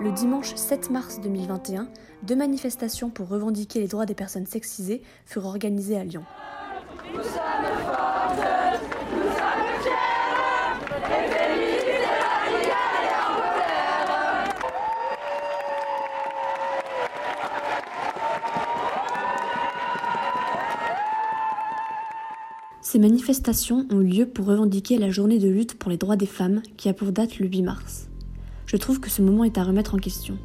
Le dimanche 7 mars 2021, deux manifestations pour revendiquer les droits des personnes sexisées furent organisées à Lyon. Ces manifestations ont eu lieu pour revendiquer la journée de lutte pour les droits des femmes qui a pour date le 8 mars. Je trouve que ce moment est à remettre en question.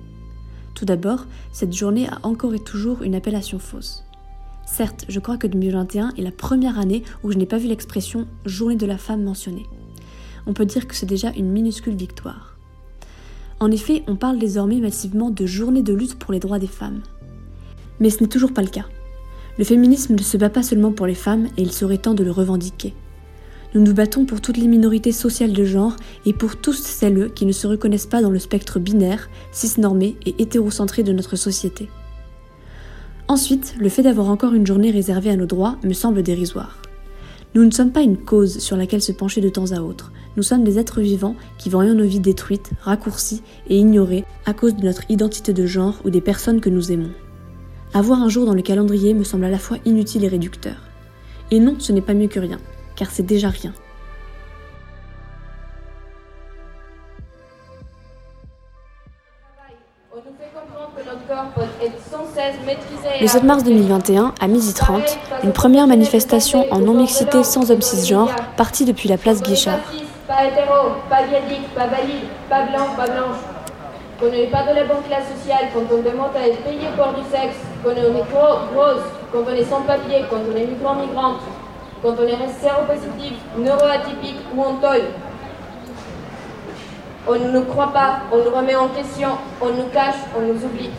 Tout d'abord, cette journée a encore et toujours une appellation fausse. Certes, je crois que 2021 est la première année où je n'ai pas vu l'expression journée de la femme mentionnée. On peut dire que c'est déjà une minuscule victoire. En effet, on parle désormais massivement de journée de lutte pour les droits des femmes. Mais ce n'est toujours pas le cas. Le féminisme ne se bat pas seulement pour les femmes et il serait temps de le revendiquer. Nous nous battons pour toutes les minorités sociales de genre et pour tous celles qui ne se reconnaissent pas dans le spectre binaire, cisnormé et hétérocentré de notre société. Ensuite, le fait d'avoir encore une journée réservée à nos droits me semble dérisoire. Nous ne sommes pas une cause sur laquelle se pencher de temps à autre. Nous sommes des êtres vivants qui voyons nos vies détruites, raccourcies et ignorées à cause de notre identité de genre ou des personnes que nous aimons. Avoir un jour dans le calendrier me semble à la fois inutile et réducteur. Et non, ce n'est pas mieux que rien, car c'est déjà rien. Le 7 mars 2021, à 12h30, une première manifestation en non-mixité sans homme cisgenre partit depuis la place Guichard. Pas hétéro, pas pas valide, pas blanc, pas blanche qu'on n'est pas de la bonne classe sociale, quand on demande à être payé pour du sexe, est grosse, quand on est sans papier, quand on est migrant-migrante, quand on est séropositif, neuroatypique ou en toile. On ne nous croit pas, on nous remet en question, on nous cache, on nous oublie.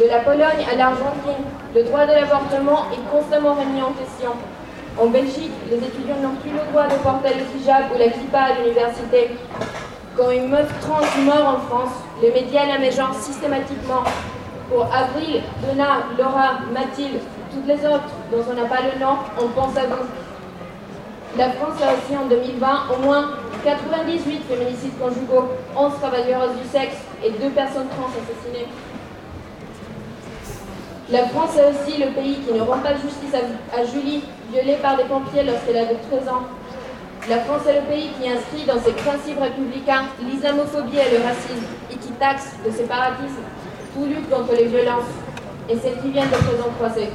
De la Pologne à l'Argentine, le droit de l'avortement est constamment remis en question. En Belgique, les étudiants n'ont plus le droit de porter le hijab ou la kippa à l'université. Quand une meuf trans meurt en France, les médias la systématiquement. Pour Avril, Donna, Laura, Mathilde, toutes les autres dont on n'a pas le nom, on pense à vous. La France a aussi en 2020 au moins 98 féminicides conjugaux, 11 travailleuses du sexe et 2 personnes trans assassinées. La France est aussi le pays qui ne rend pas justice à, Julie, violée par des pompiers lorsqu'elle avait 13 ans. La France est le pays qui inscrit dans ses principes républicains l'islamophobie et le racisme et qui taxe le séparatisme tout lutte contre les violences et celles qui viennent de présent croisés.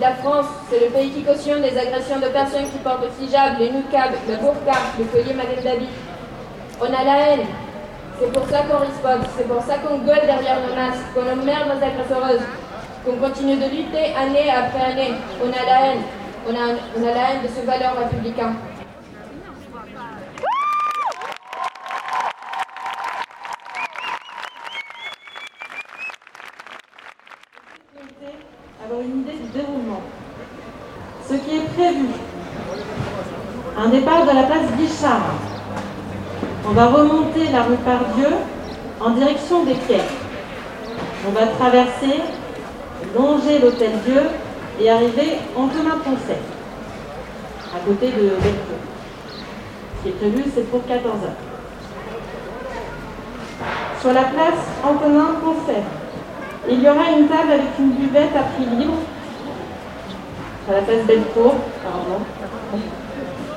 La France, c'est le pays qui cautionne les agressions de personnes qui portent le hijab, les niqab, le burqa, le collier Magen David. On a la haine. C'est pour ça qu'on rispote, c'est pour ça qu'on gueule derrière nos masques, qu'on emmerde nos agresseuses, qu'on continue de lutter année après année. On a la haine. On a, on a la haine de ce valeur républicain. Une idée du déroulement. Ce qui est prévu, un départ de la place Guichard. On va remonter la rue Pardieu en direction des quais. On va traverser, longer l'hôtel Dieu et arriver en Antonin-Poncet, à côté de Belcourt. Ce qui est prévu, c'est pour 14 heures. Sur la place Antonin-Poncet, il y aura une table avec une buvette à prix libre, à la place Belcourt, pardon.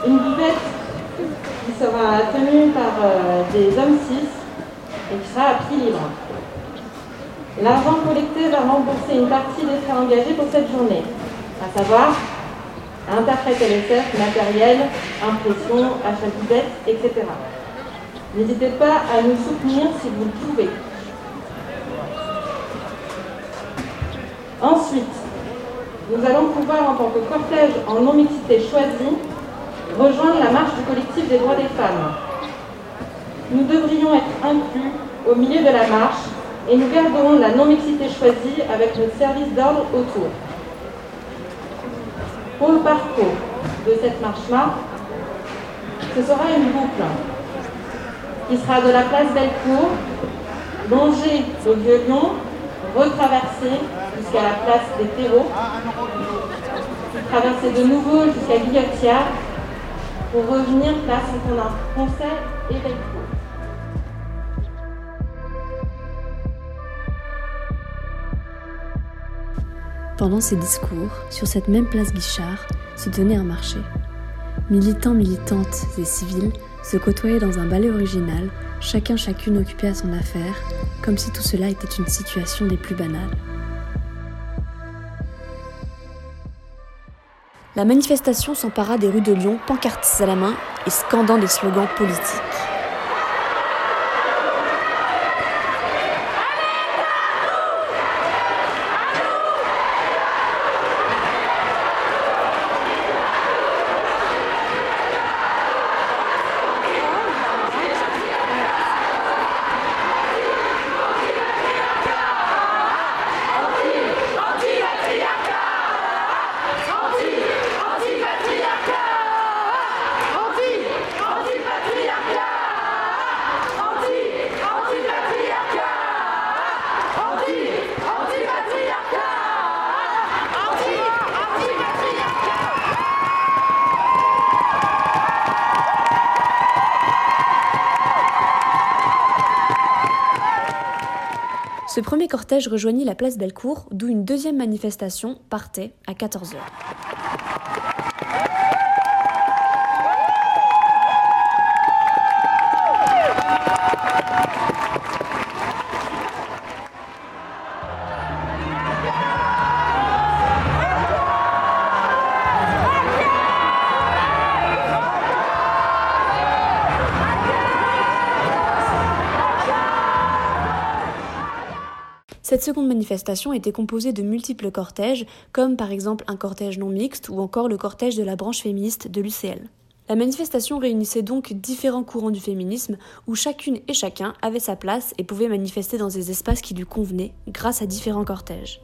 Une buvette qui sera tenue par euh, des hommes cis et qui sera à prix libre. L'argent collecté va rembourser une partie des frais engagés pour cette journée, à savoir interprète LSF, matériel, impression, achat de buvette, etc. N'hésitez pas à nous soutenir si vous le pouvez. Ensuite, nous allons pouvoir, en tant que cortège en non-mixité choisie, rejoindre la marche du collectif des droits des femmes. Nous devrions être inclus au milieu de la marche et nous garderons la non-mixité choisie avec notre service d'ordre autour. Pour le parcours de cette marche-là, ce sera une boucle qui sera de la place Bellecour, longée au Vieux-Lyon, retraverser jusqu'à la place des terreaux, traverser de nouveau jusqu'à Guillotière pour revenir place Antonin Français et Belcourt. Pendant ces discours, sur cette même place Guichard, se tenait un marché. Militants, militantes et civils se côtoyaient dans un ballet original, chacun chacune occupé à son affaire, comme si tout cela était une situation des plus banales. La manifestation s'empara des rues de Lyon, pancartes à la main et scandant des slogans politiques. Ce premier cortège rejoignit la place Bellecour, d'où une deuxième manifestation partait à 14h. Cette seconde manifestation était composée de multiples cortèges, comme par exemple un cortège non mixte ou encore le cortège de la branche féministe de l'UCL. La manifestation réunissait donc différents courants du féminisme où chacune et chacun avait sa place et pouvait manifester dans des espaces qui lui convenaient grâce à différents cortèges.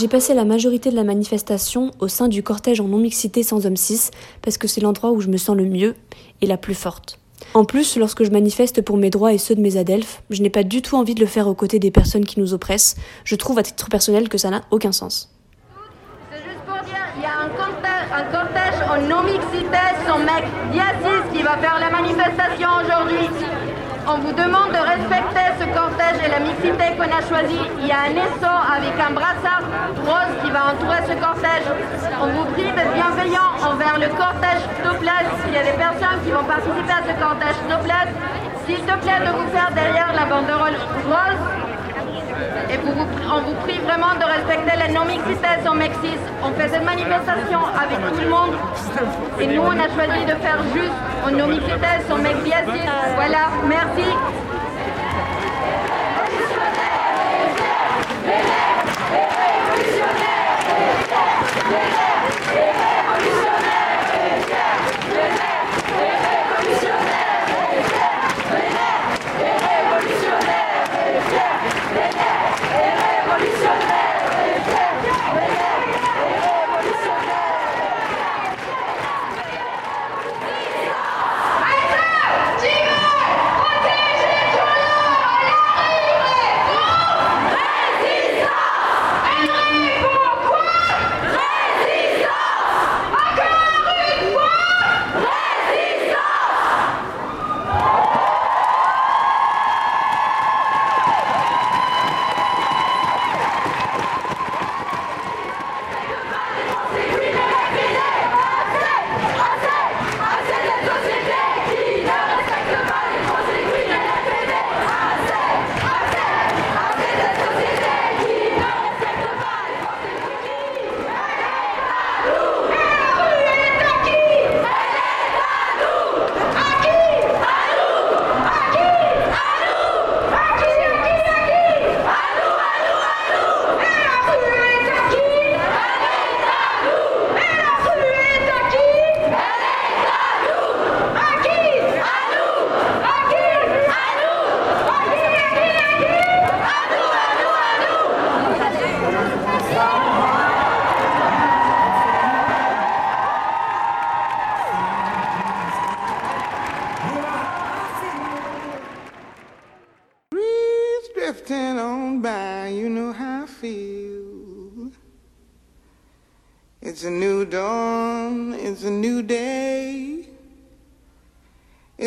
J'ai passé la majorité de la manifestation au sein du cortège en non-mixité sans homme 6 parce que c'est l'endroit où je me sens le mieux et la plus forte. En plus, lorsque je manifeste pour mes droits et ceux de mes adelphes, je n'ai pas du tout envie de le faire aux côtés des personnes qui nous oppressent. Je trouve à titre personnel que ça n'a aucun sens. C'est juste pour dire, il y a un cortège, en non-mixité sans mec Diasis qui va faire la manifestation aujourd'hui. On vous demande de respecter ce cortège et la mixité qu'on a choisi. Il y a un esso avec un brassard rose qui va entourer ce cortège. On vous prie d'être bienveillant envers le cortège Topless. Il y a des personnes qui vont participer à ce cortège Topless. S'il te plaît de vous faire derrière la banderole rose. On vous prie vraiment de respecter la non-mixité sans Mexis. On fait cette manifestation avec tout le monde. Et nous, on a choisi de faire juste en non-mixité sans Mexis. Voilà, merci.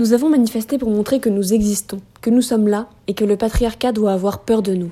Nous avons manifesté pour montrer que nous existons, que nous sommes là et que le patriarcat doit avoir peur de nous.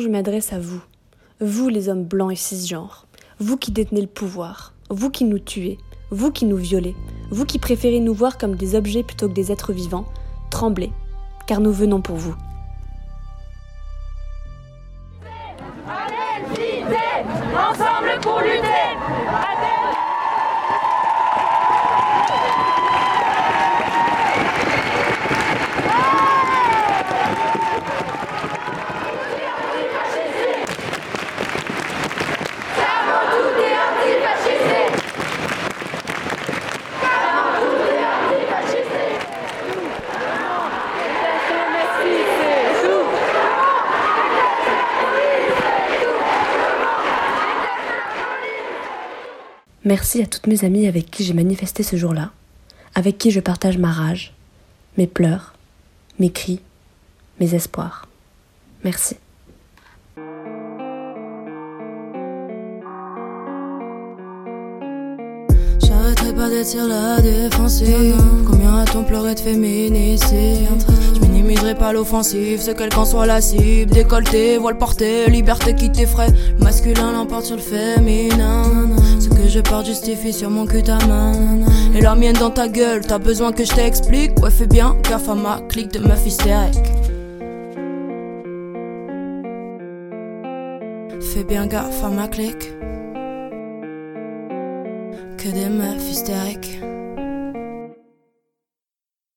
Je m'adresse à vous, vous les hommes blancs et cisgenres, vous qui détenez le pouvoir, vous qui nous tuez, vous qui nous violez, vous qui préférez nous voir comme des objets plutôt que des êtres vivants, tremblez, car nous venons pour vous. Merci à toutes mes amies avec qui j'ai manifesté ce jour-là, avec qui je partage ma rage, mes pleurs, mes cris, mes espoirs. Merci. J'arrêterai pas d'être sur la défensive. Combien a-t-on pleuré de féminicide? Je minimiserai pas l'offensive, c'est quelle qu'en soit la cible. Décolleté, voile porté, liberté qui t'effraie. Le masculin l'emporte sur le féminin. Ce que je porte justifie sur mon cul ta main. Et la mienne dans ta gueule, t'as besoin que je t'explique. Ouais, fais bien gaffe à ma clique de meuf hystérique. Fais bien gaffe à ma clique. Que des meufs hystériques.